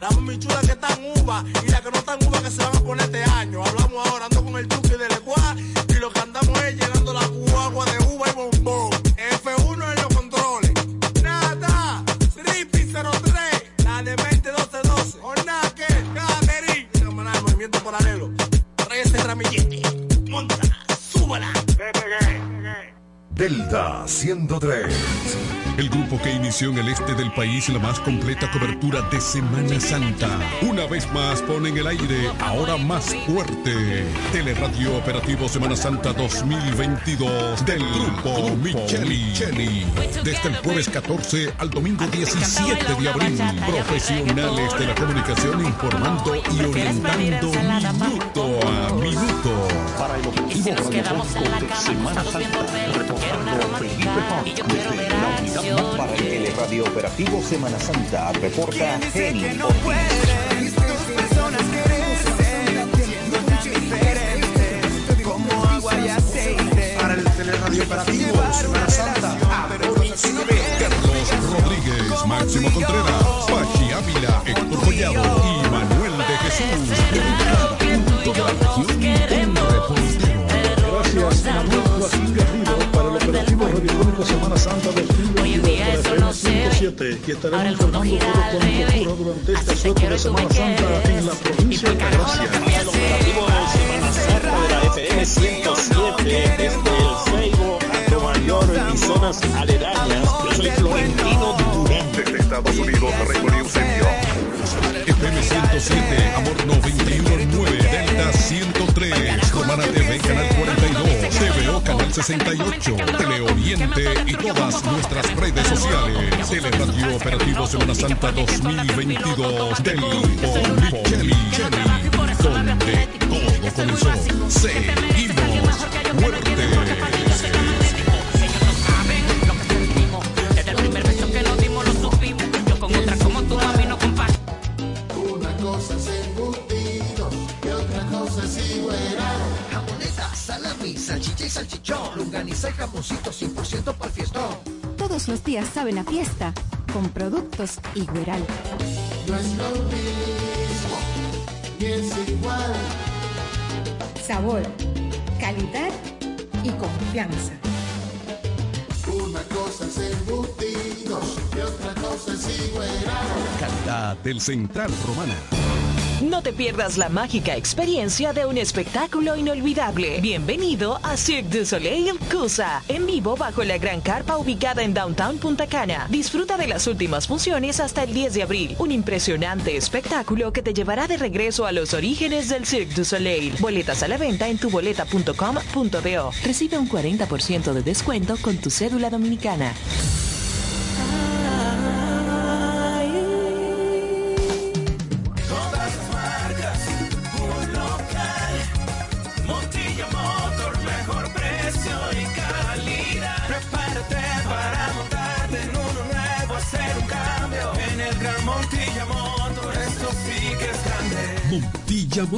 La mami chula que está en uva y la que no está en uva que se van a poner este año. Hablamos ahora, ando con el Chucky de Lecuá y lo que andamos es llenando la agua de uva y bombón. F1 en los controles. Nada, Rippy 03, la de 201212. O nada que, Camerín. Cámara de movimiento paralelo. Trae ese ramillete. Monta, súbala. Delta 103. El grupo que inició en el este del país la más completa cobertura de Semana Santa. Una vez más pone en el aire, ahora más fuerte, Teleradio Operativo Semana Santa 2022 del grupo Micheli. Desde el jueves 14 al domingo 17 de abril, profesionales de la comunicación informando y orientando minuto a minuto. Para el objetivo de Semana Santa, reportando Felipe Paz desde la unidad para el teleradio operativo Semana Santa, reporta Jenny Ortiz. personas como agua y aceite. Para el teleradio operativo Semana Santa. Carlos Rodríguez, Máximo Contreras, Pachi Ávila, Héctor Collado y Manuel de Jesús. De de. Gracias, Manuel Joaquín Garrido, para el operativo radiofónico Semana Santa 2022 7 y estaremos Ahora el alternando todo con cultura durante esta suerte de Semana Santa en la provincia de Gracia. El operativo Semana Santa de la FM 107 desde el Seibo a Mayor y zonas aledañas. Yo soy Florentino Durán. Desde Estados Unidos, Reino Unido, FM 107, Amor 91.9, Delta 103, Romana TV, Canal 42. 68, Teleoriente y todas nuestras redes sociales. Teleradio Operativo Semana Santa 2022 del grupo Micheli, donde todo comenzó. Seguimos los días saben a fiesta con productos Igueral. No es lo mismo, ni es igual. Sabor, calidad y confianza. Una cosa es embutidos y otra cosa es igual. Calidad del Central Romana. No te pierdas la mágica experiencia de un espectáculo inolvidable. Bienvenido a Cirque du Soleil Cusa, en vivo bajo la gran carpa ubicada en Downtown Punta Cana. Disfruta de las últimas funciones hasta el 10 de abril. Un impresionante espectáculo que te llevará de regreso a los orígenes del Cirque du Soleil. Boletas a la venta en tuboleta.com.do. Recibe un 40% de descuento con tu cédula dominicana.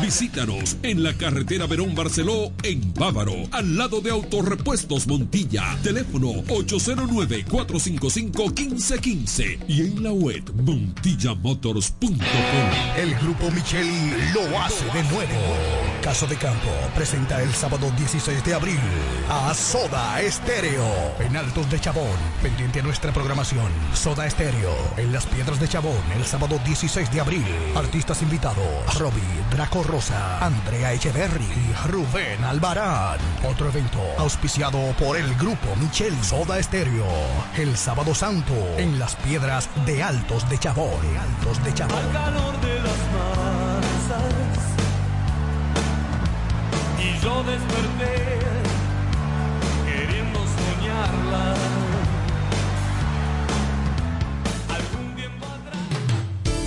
Visítanos en la carretera Verón Barceló, en Bávaro, al lado de Autorepuestos Montilla. Teléfono 809-455-1515 y en la web montillamotors.com. El grupo Micheli lo hace de nuevo. Caso de Campo presenta el sábado 16 de abril a Soda Estéreo en Altos de Chabón. Pendiente a nuestra programación. Soda Estéreo en Las Piedras de Chabón el sábado 16 de abril. Artistas invitados: Robbie, Draco Rosa, Andrea Echeverry y Rubén Albarán. Otro evento auspiciado por el grupo Micheli Soda Estéreo. El sábado santo en Las Piedras de Altos de Chabón. Altos de Chabón. Al calor de las masas. Yo desperté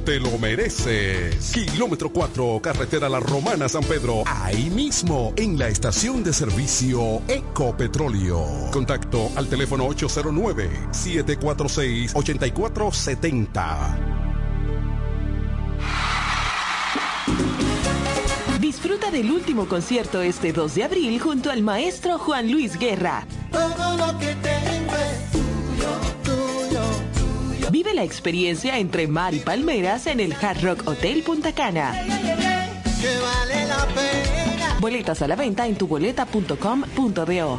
te lo mereces. Kilómetro 4, carretera La Romana San Pedro. Ahí mismo, en la estación de servicio Ecopetróleo. Contacto al teléfono 809-746-8470. Disfruta del último concierto este 2 de abril junto al maestro Juan Luis Guerra. Todo lo que tengo Vive la experiencia entre mar y palmeras en el Hard Rock Hotel Punta Cana. Boletas a la venta en tuboleta.com.do.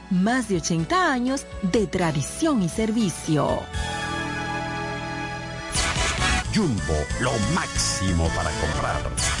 más de 80 años de tradición y servicio. Jumbo, lo máximo para comprar.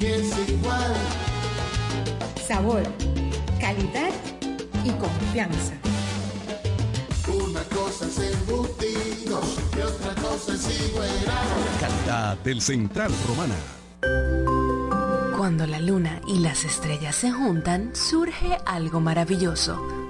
es igual. Sabor, calidad y confianza. Una cosa es embutido y otra cosa es igual. Calidad del Central Romana. Cuando la luna y las estrellas se juntan, surge algo maravilloso.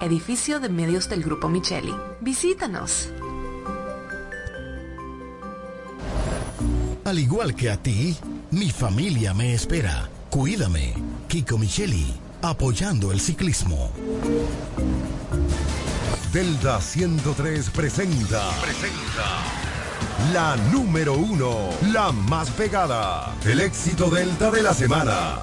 edificio de medios del Grupo Micheli. Visítanos. Al igual que a ti, mi familia me espera. Cuídame. Kiko Micheli, apoyando el ciclismo. Delta 103 presenta. Presenta. La número uno, la más pegada. El éxito Delta de la semana.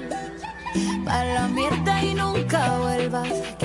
Yes.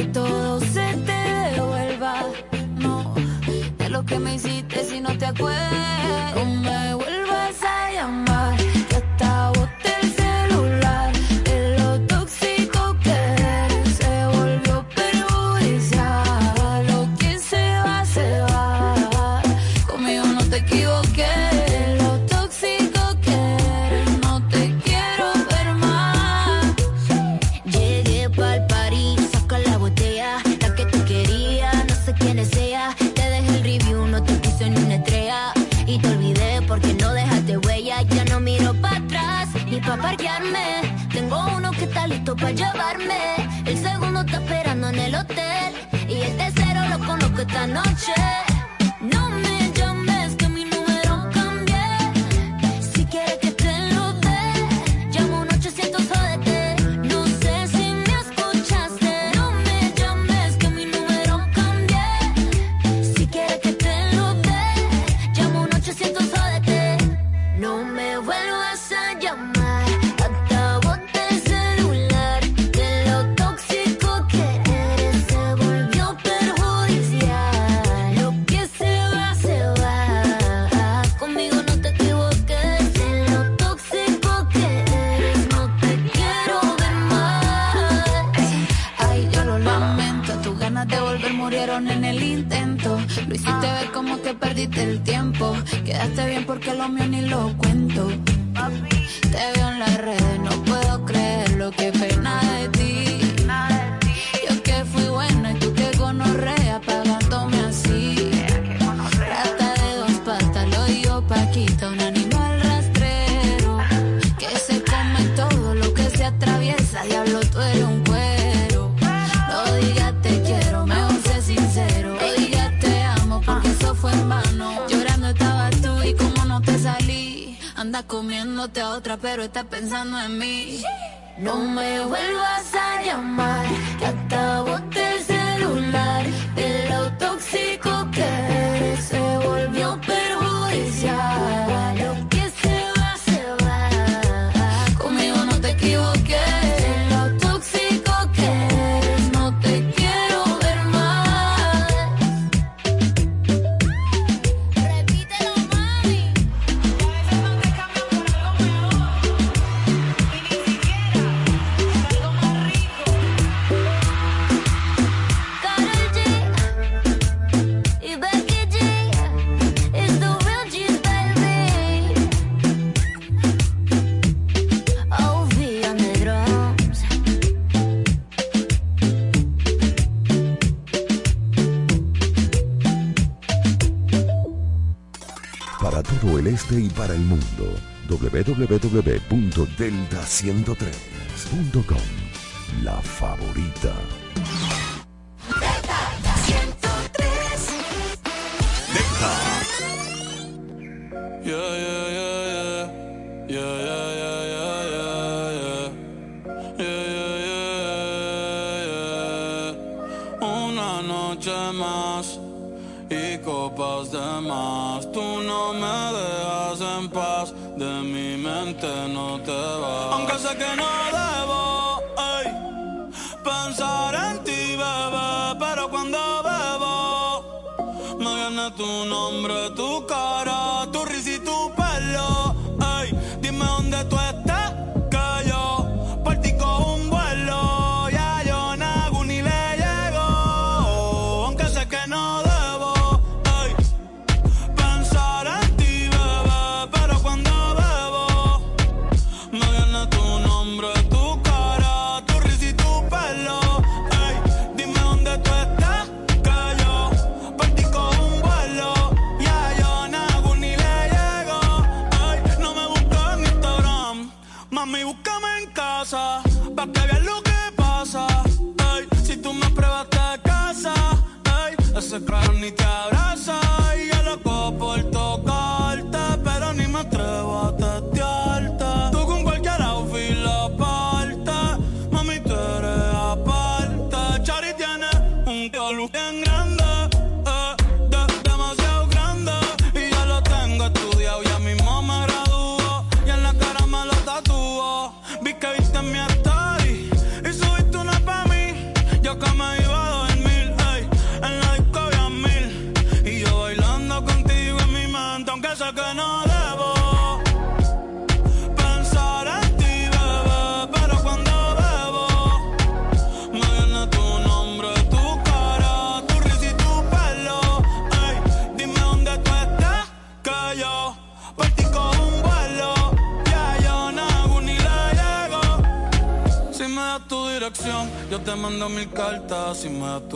comiéndote a otra, pero estás pensando en mí. No me vuelvas a llamar, que acabo de para el mundo. www.delta103.com La favorita. que no debo pensar en ti, bebé, pero cuando bebo me viene tu nombre, tu cara.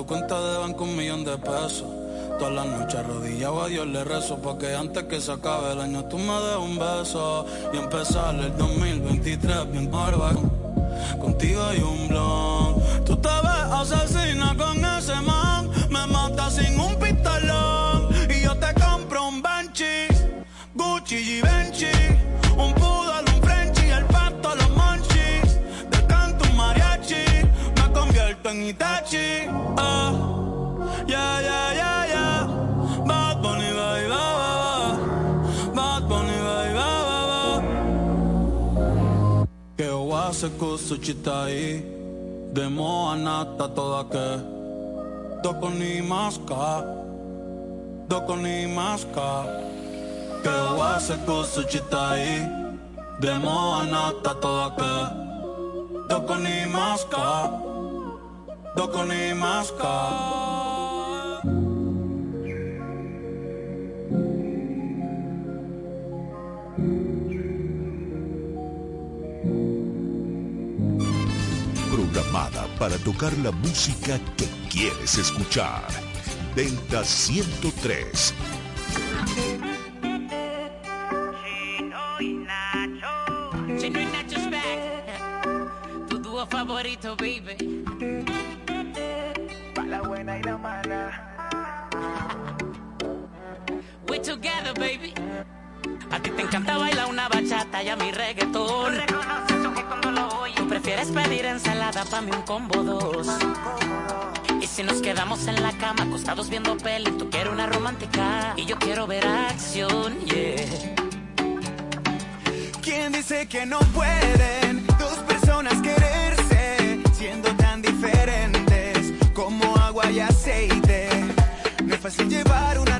tu cuenta de banco un millón de pesos. Todas las noches arrodillado a Dios le rezo Porque antes que se acabe el año tú me des un beso Y empezar el 2023 bien bárbaro Contigo hay un blog Tú te ves asesina con ese man Me mata sin un se cosa chitai de moanata toda que doko ni maska doko ni maska que wa se cosa chitai de moanata toda que doko ni maska doko ni maska para tocar la música que quieres escuchar. Delta 103. Chino y Nacho. Chino y Nacho's back. Tu dúo favorito, baby. Para la buena y la mala. We're together, baby. A ti te encanta bailar una bachata y a mi reggaetón. Reconoce prefieres pedir ensalada pa' mí un combo dos. Y si nos quedamos en la cama, acostados viendo peli, tú quieres una romántica y yo quiero ver acción, yeah. ¿Quién dice que no pueden dos personas quererse siendo tan diferentes como agua y aceite? No es fácil llevar una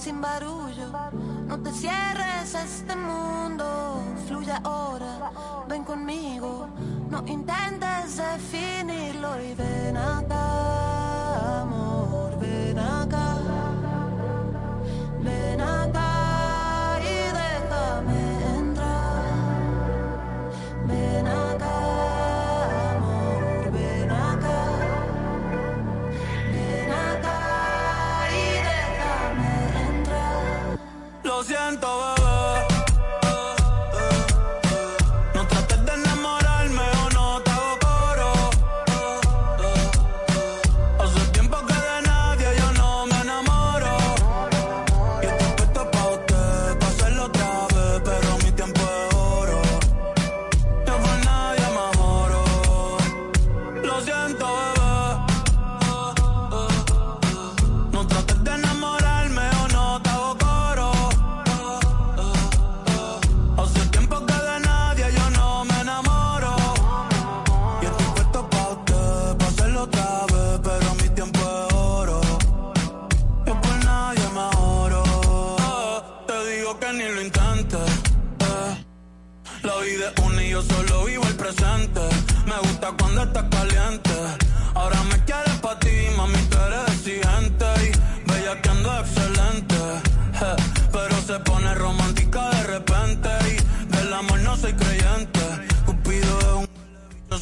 sin barullo. No te cierres a este mundo, fluye ahora, ven conmigo. No intentes definirlo y ven a acá.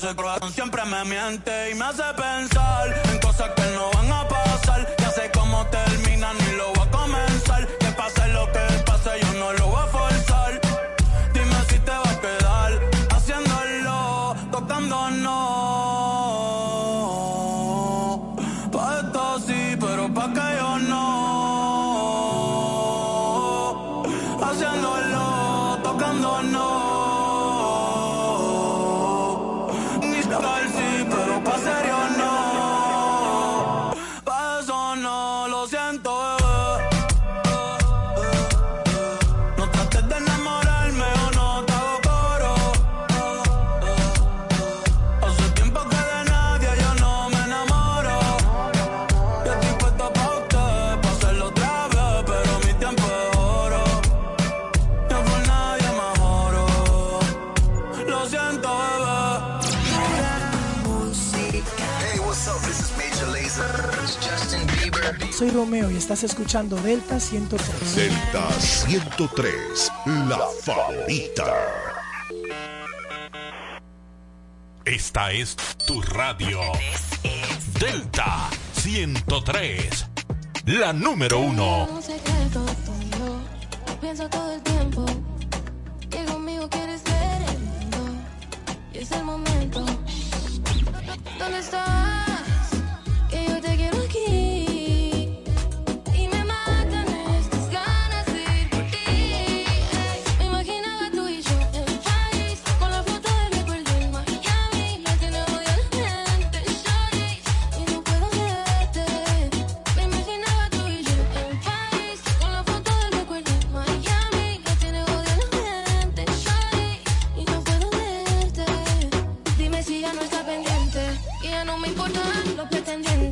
ese corazón siempre me miente y me hace pensar en cosas que no van a pasar. Ya sé cómo terminan y lo voy Romeo y estás escuchando Delta 103. Delta 103, la favorita. Esta es tu radio. Delta 103, la número uno. Pienso todo el tiempo que conmigo quieres ver el mundo. Y es el momento. ¿Dónde estás? abandonan lo pretendiente.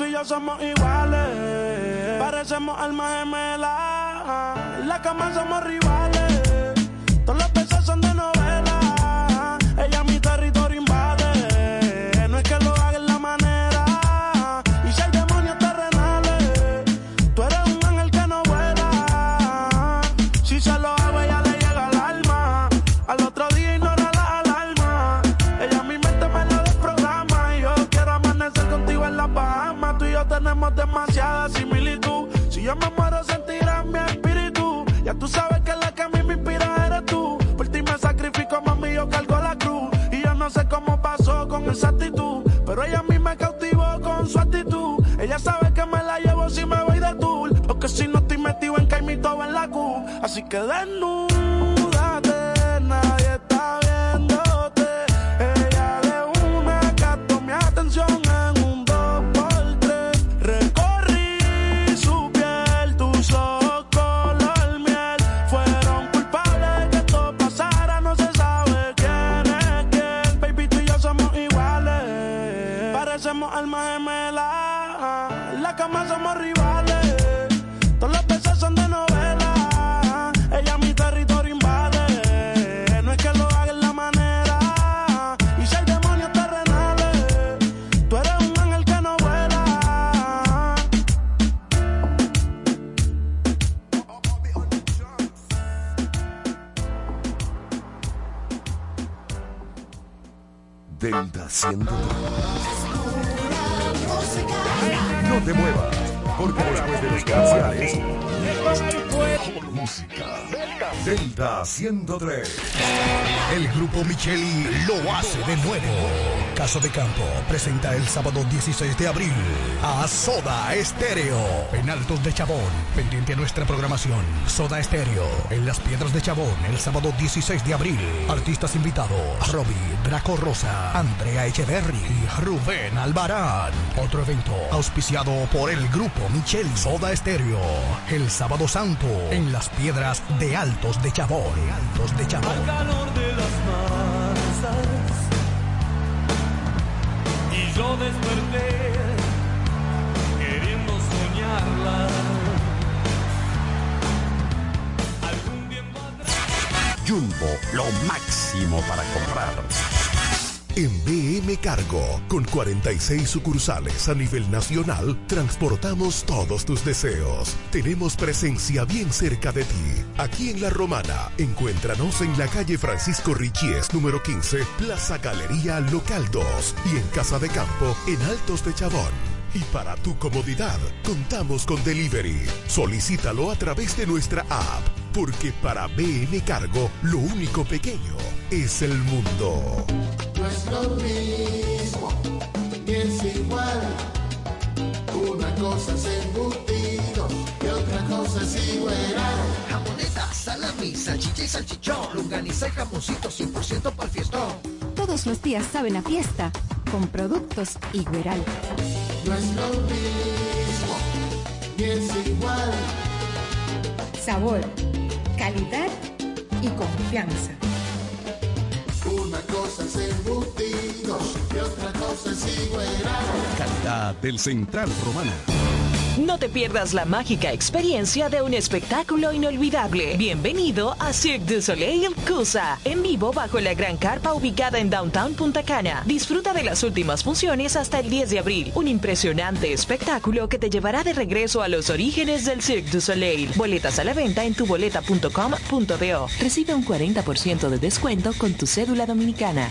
tú y yo somos iguales. Parecemos almas gemelas. En la cama somos rivales. Q. Así De Campo presenta el sábado 16 de abril a Soda Estéreo en Altos de Chabón. Pendiente a nuestra programación. Soda Estéreo en Las Piedras de Chabón el sábado 16 de abril. Artistas invitados: Robbie, Draco Rosa, Andrea Echeverry y Rubén Albarán. Otro evento auspiciado por el grupo Micheli Soda Estéreo el sábado santo en Las Piedras de Altos de Chabón. Al de las yo desperté queriendo soñarla. Jumbo, lo máximo para comprar. En BM Cargo, con 46 sucursales a nivel nacional, transportamos todos tus deseos. Tenemos presencia bien cerca de ti. Aquí en La Romana, encuéntranos en la calle Francisco Richies, número 15, Plaza Galería Local 2 y en Casa de Campo, en Altos de Chabón. Y para tu comodidad, contamos con delivery. Solicítalo a través de nuestra app, porque para BM Cargo, lo único pequeño es el mundo. No es lo mismo, ni es igual. Una cosa es embutido y otra cosa es igual. Jamoneta, salami, salchicha y salchichón. Lunganiza y jamoncito 100% para el fiestón. Todos los días saben a fiesta con productos Igueral. No es lo mismo, ni es igual. Sabor, calidad y confianza. Una cosa es embutido y otra cosa es igual. Calidad del Central Romana. No te pierdas la mágica experiencia de un espectáculo inolvidable. Bienvenido a Cirque du Soleil Cusa, en vivo bajo la gran carpa ubicada en Downtown Punta Cana. Disfruta de las últimas funciones hasta el 10 de abril. Un impresionante espectáculo que te llevará de regreso a los orígenes del Cirque du Soleil. Boletas a la venta en tuboleta.com.do. Recibe un 40% de descuento con tu cédula dominicana.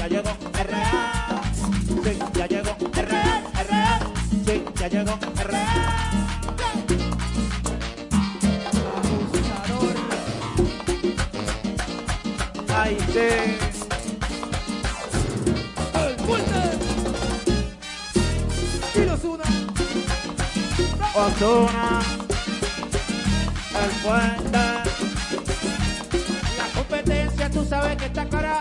Ya llegó, real. Sí, ya llegó, es real. Sí, ya llegó, real. Ay, sí. El fuerte. Y una. Osuna. El fuerte. La competencia, tú sabes que está cara.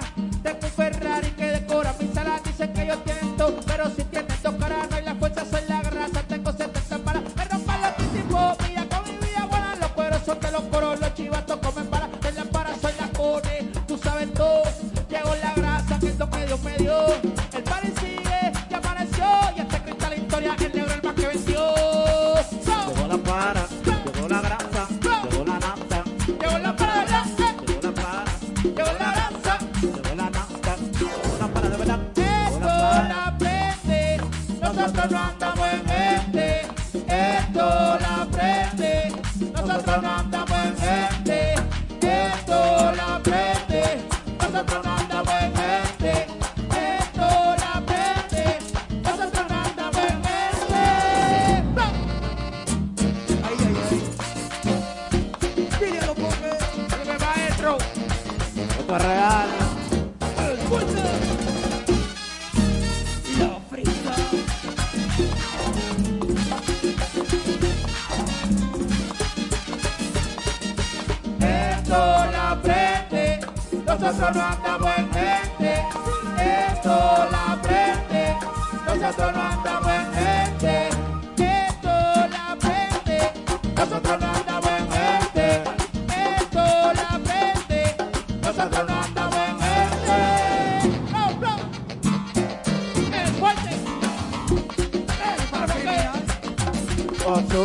Fuerte.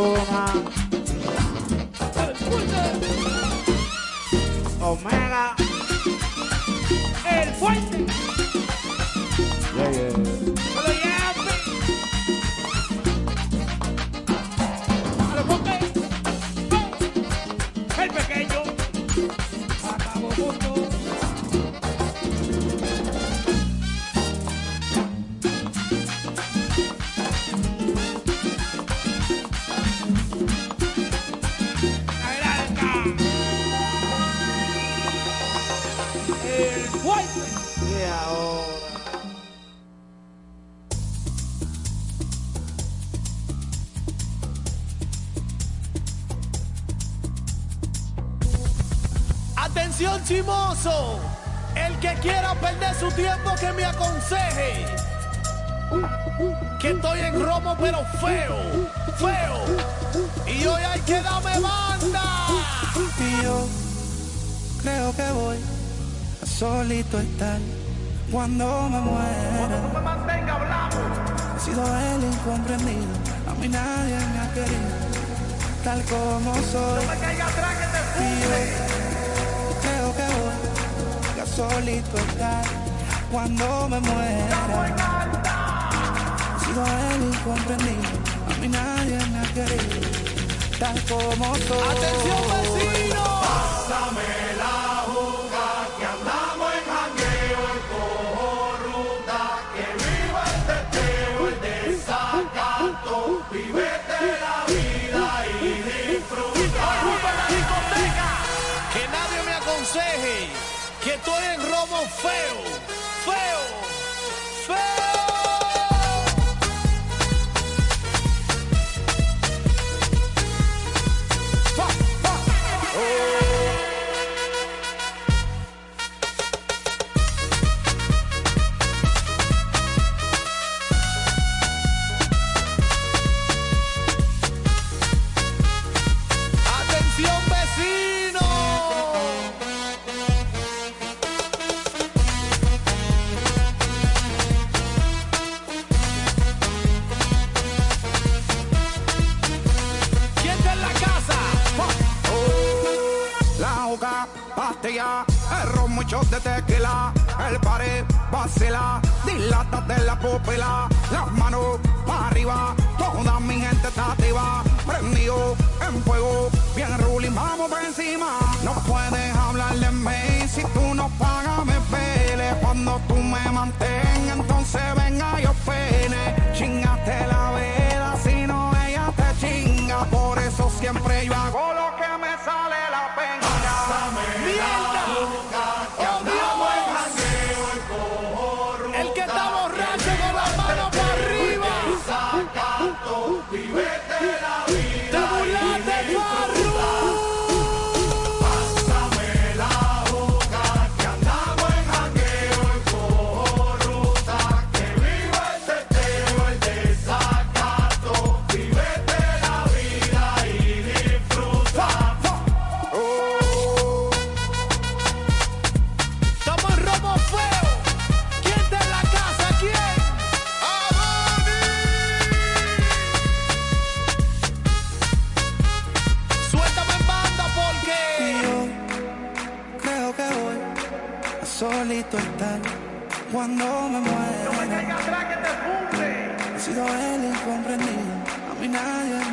Omega. El que quiera perder su tiempo que me aconseje. Que estoy en romo pero feo, feo. Y hoy hay que darme banda. Y yo creo que voy a solito estar cuando me muera. me mantenga hablando. He sido el incomprendido, a mí nadie me ha querido, tal como soy. No me caiga atrás que te solito estar cuando me muera. He sido el incomprendido, a mí nadie me ha querido, tal como soy. Atención vecino. Pásame la juca que andamos en jangueo, el cojo ruta, que viva el teteo, el desacato, vivete la vida y disfruta. la discoteca. Que nadie me aconseje en romo feo, feo,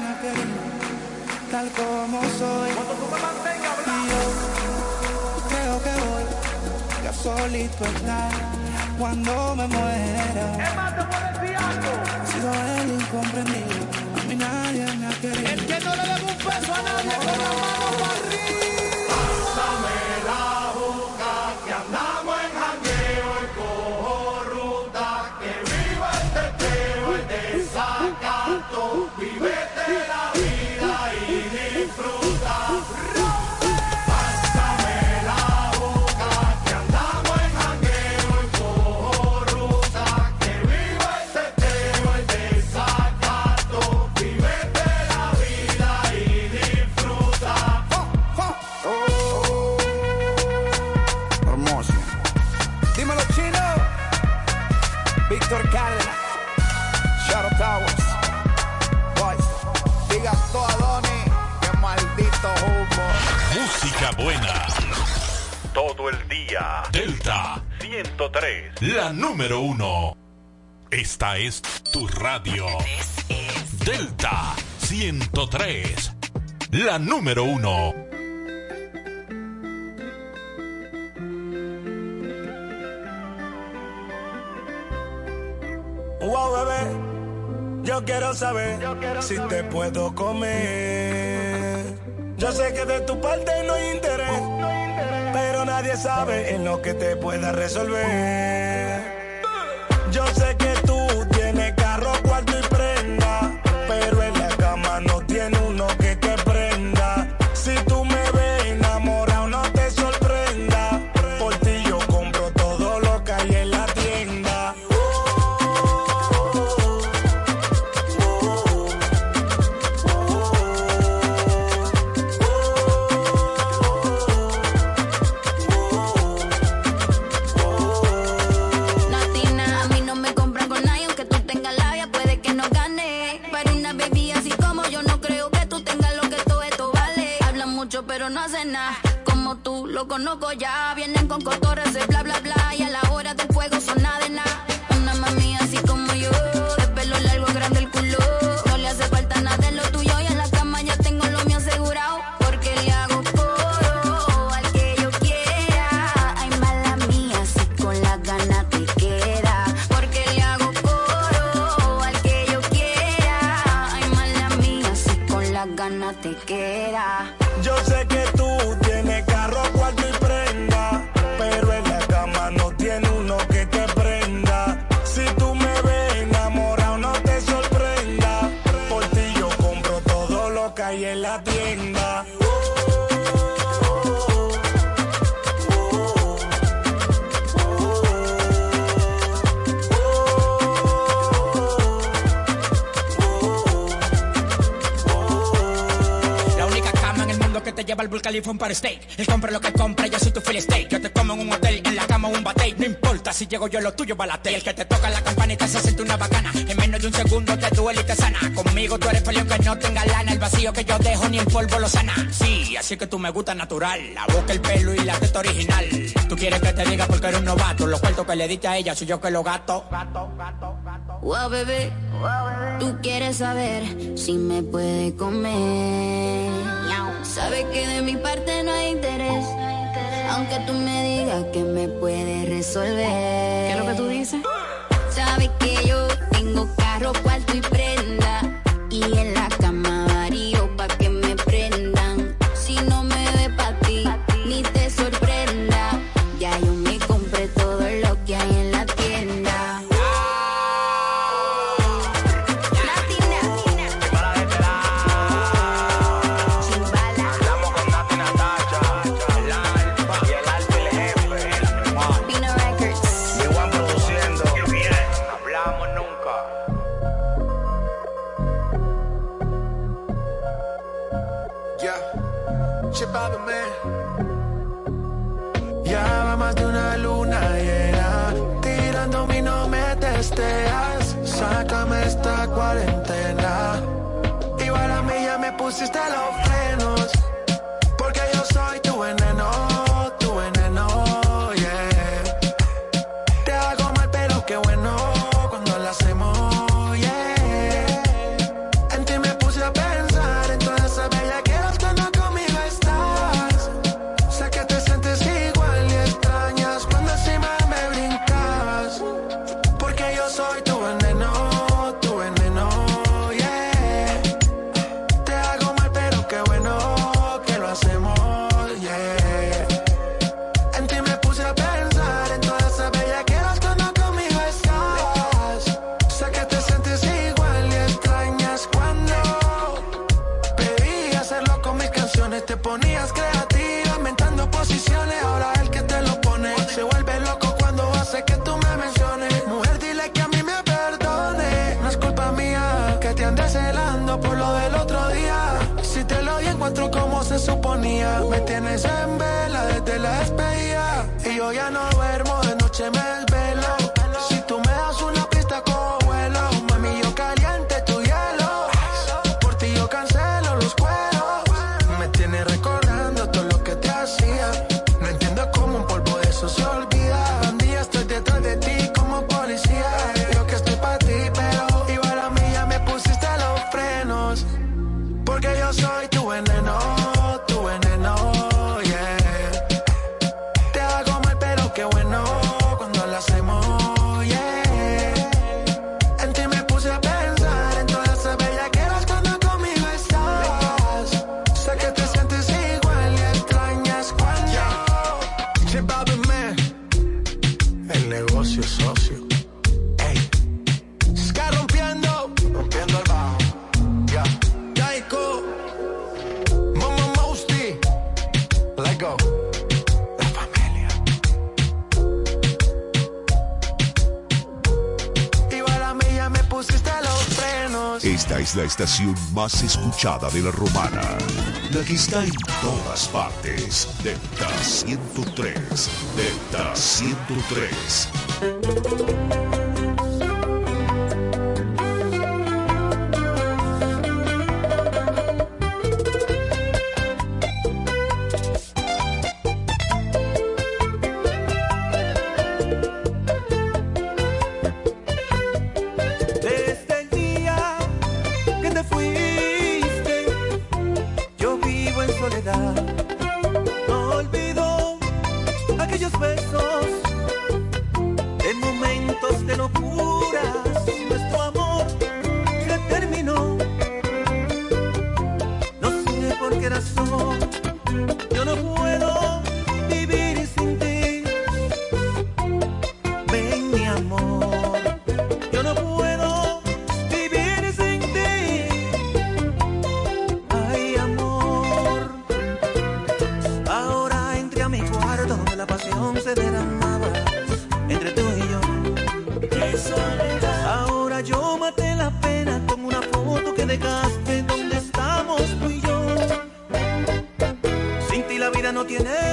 me querido, tal como soy. Cuando tú me mantengas Y yo creo que voy a solito estar cuando me muera. Es más, te voy a decir algo. He sido el incomprendido, a mí nadie me ha querido. El que no le debe un peso a nadie con la mano para arriba. Pásame La número uno. Esta es tu radio. Delta 103. La número uno. Wow, bebé. Yo quiero saber si te puedo comer. Yo sé que de tu parte no hay interés nadie sabe en lo que te pueda resolver. Yo sé que iPhone compra lo que compra, yo soy tu Philly steak. Yo te como en un hotel, en la cama un bate. No importa si llego yo, lo tuyo balate. El que te toca la campanita se siente una bacana. En menos de un segundo te duele y te sana. Conmigo tú eres peleón que no tenga lana. El vacío que yo dejo ni en polvo lo sana. Sí, así que tú me gusta natural. La boca, el pelo y la teta original. Tú quieres que te diga porque eres un novato. Los cuartos que le diste a ella soy yo que lo gato. Gato, gato, gato. Wow, bebé. Wow, bebé. Tú quieres saber si me puede comer. Sabes que de mi parte no hay interés. Aunque tú me digas que me puedes resolver. ¿Qué es lo que tú estación más escuchada de la romana. La que está en todas partes. Delta 103. Delta 103. You know.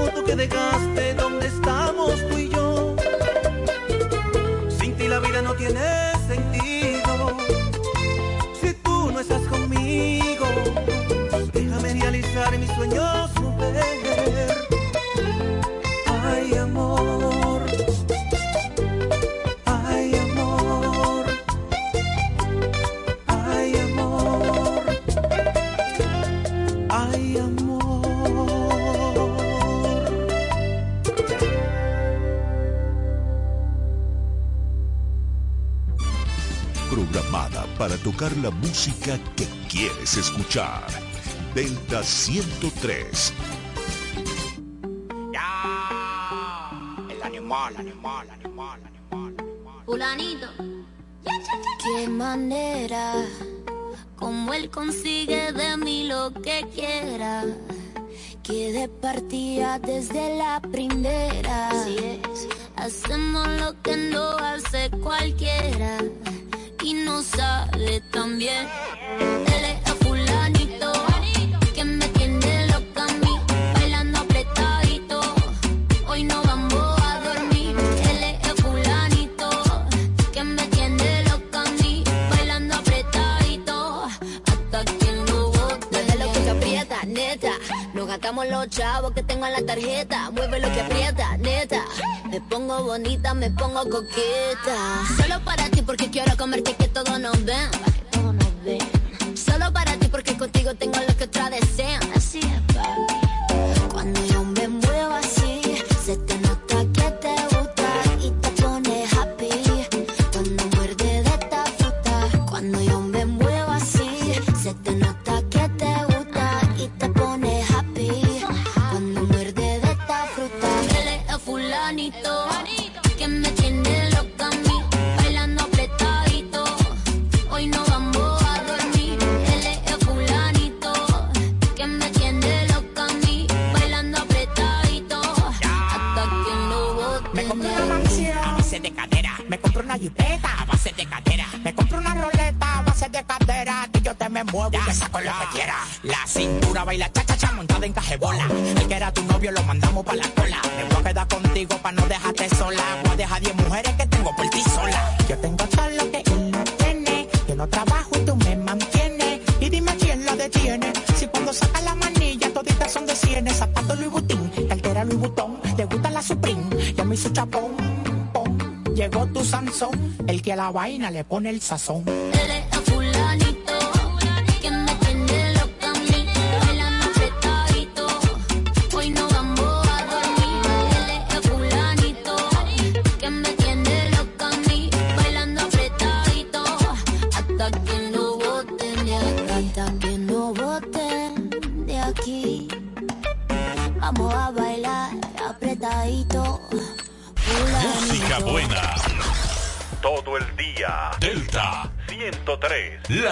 foto que dejaste, ¿dónde estamos tú y yo? la música que quieres escuchar. Delta 103. El animal, animal, animal, animal. Fulanito. Qué manera, como él consigue de mí lo que quiera. Quede partida desde la primera. Así es. Hacemos lo que no hace cualquiera y no sale tan bien. Contamos los chavos que tengo en la tarjeta. Mueve lo que aprieta, neta. Me pongo bonita, me pongo coqueta. Solo para ti porque quiero comerte que todo nos ven. Solo para ti porque contigo tengo lo que le pone el sazón.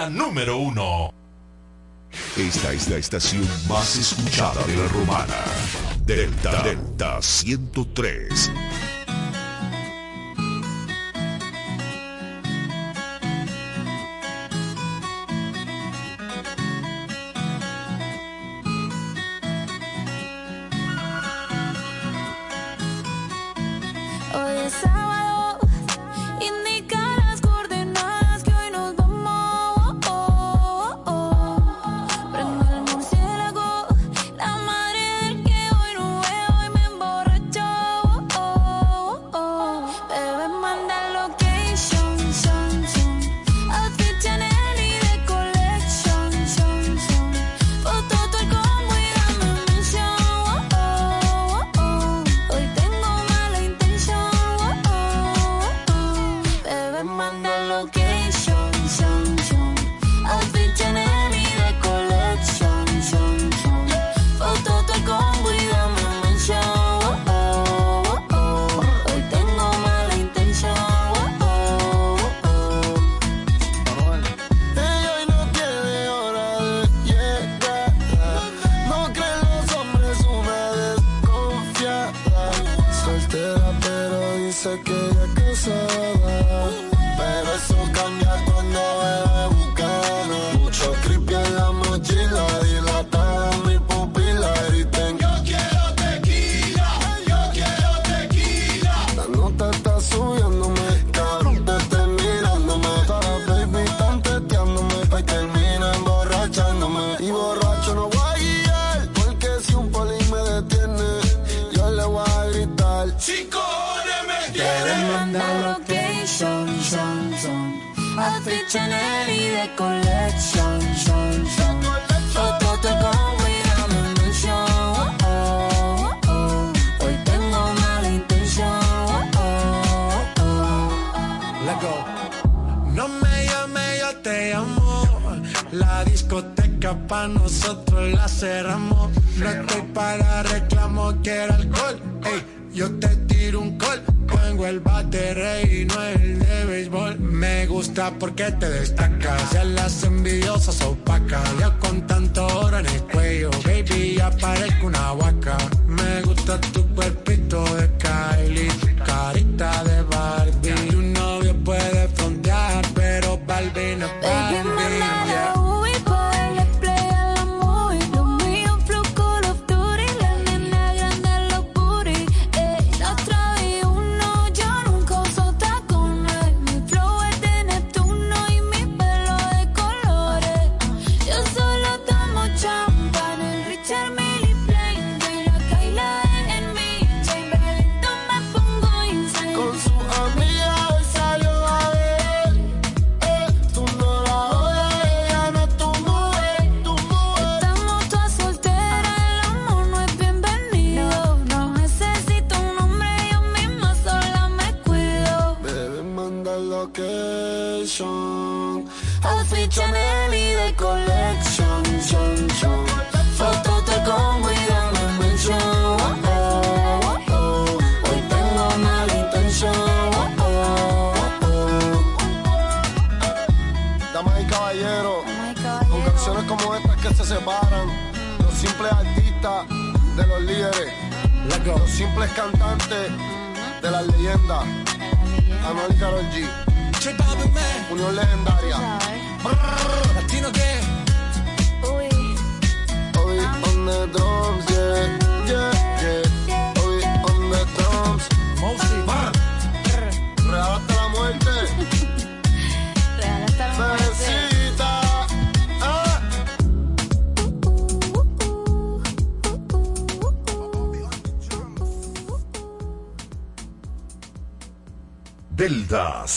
número uno. Esta es la estación más escuchada de la romana. Delta Delta 103.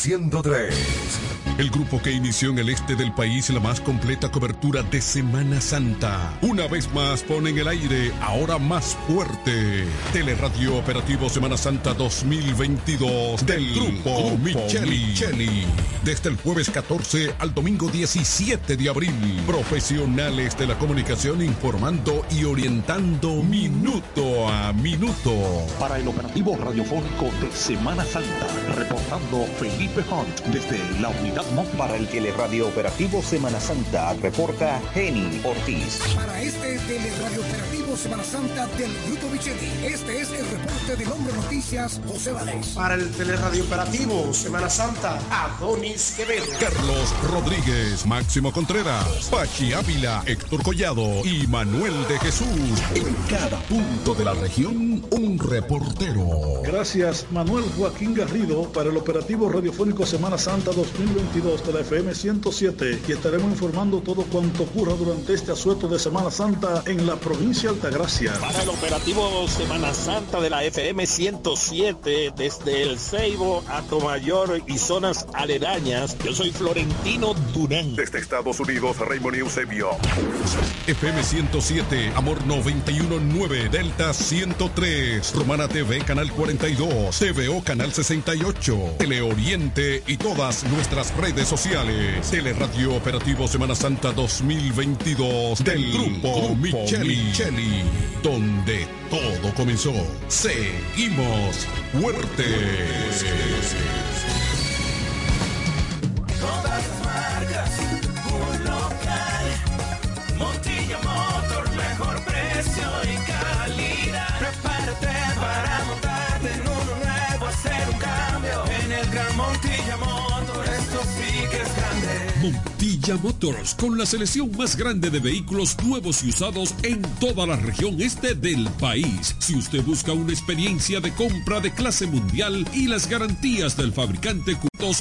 103. El grupo que inició en el este del país la más completa cobertura de Semana Santa. Una vez más pone en el aire, ahora más fuerte, Teleradio Operativo Semana Santa 2022 del grupo Micheli. Desde el jueves 14 al domingo 17 de abril, profesionales de la comunicación informando y orientando minuto a minuto. Para el operativo radiofónico de Semana Santa, reportando Felipe Hunt desde la unidad móvil. Para el teleradio operativo Semana Santa, reporta Jenny Ortiz. Para este teleradio operativo Semana Santa del Grupo Micheli, este es el reporte del Hombre Noticias, José Valdés. Para el teleradio operativo Semana Santa, Adonis Quevedo. Carlos Rodríguez, Máximo Contreras, Pachi Ávila, Héctor Collado y Manuel de Jesús. En cada punto de la región, un reportero. Gracias, Manuel Joaquín Garrido, para el operativo radiofónico Semana Santa 2022 de la FM 107 y estaremos informando todo cuanto ocurra durante este asueto de Semana Santa en la provincia de Altagracia. Para el operativo Semana Santa de la FM 107 desde el Ceibo a Tomayor y zonas aledañas, yo soy Florentino Durán. Desde Estados Unidos, Raymond Eusebio. FM 107, Amor 919, Delta 103, Romana TV Canal 42, TVO Canal 68, Teleoriente y todas nuestras redes sociales. Teleradio Operativo Semana Santa 2022 del Grupo Micheli, donde todo comenzó. Seguimos fuertes. Montilla Motors, con la selección más grande de vehículos nuevos y usados en toda la región este del país. Si usted busca una experiencia de compra de clase mundial y las garantías del fabricante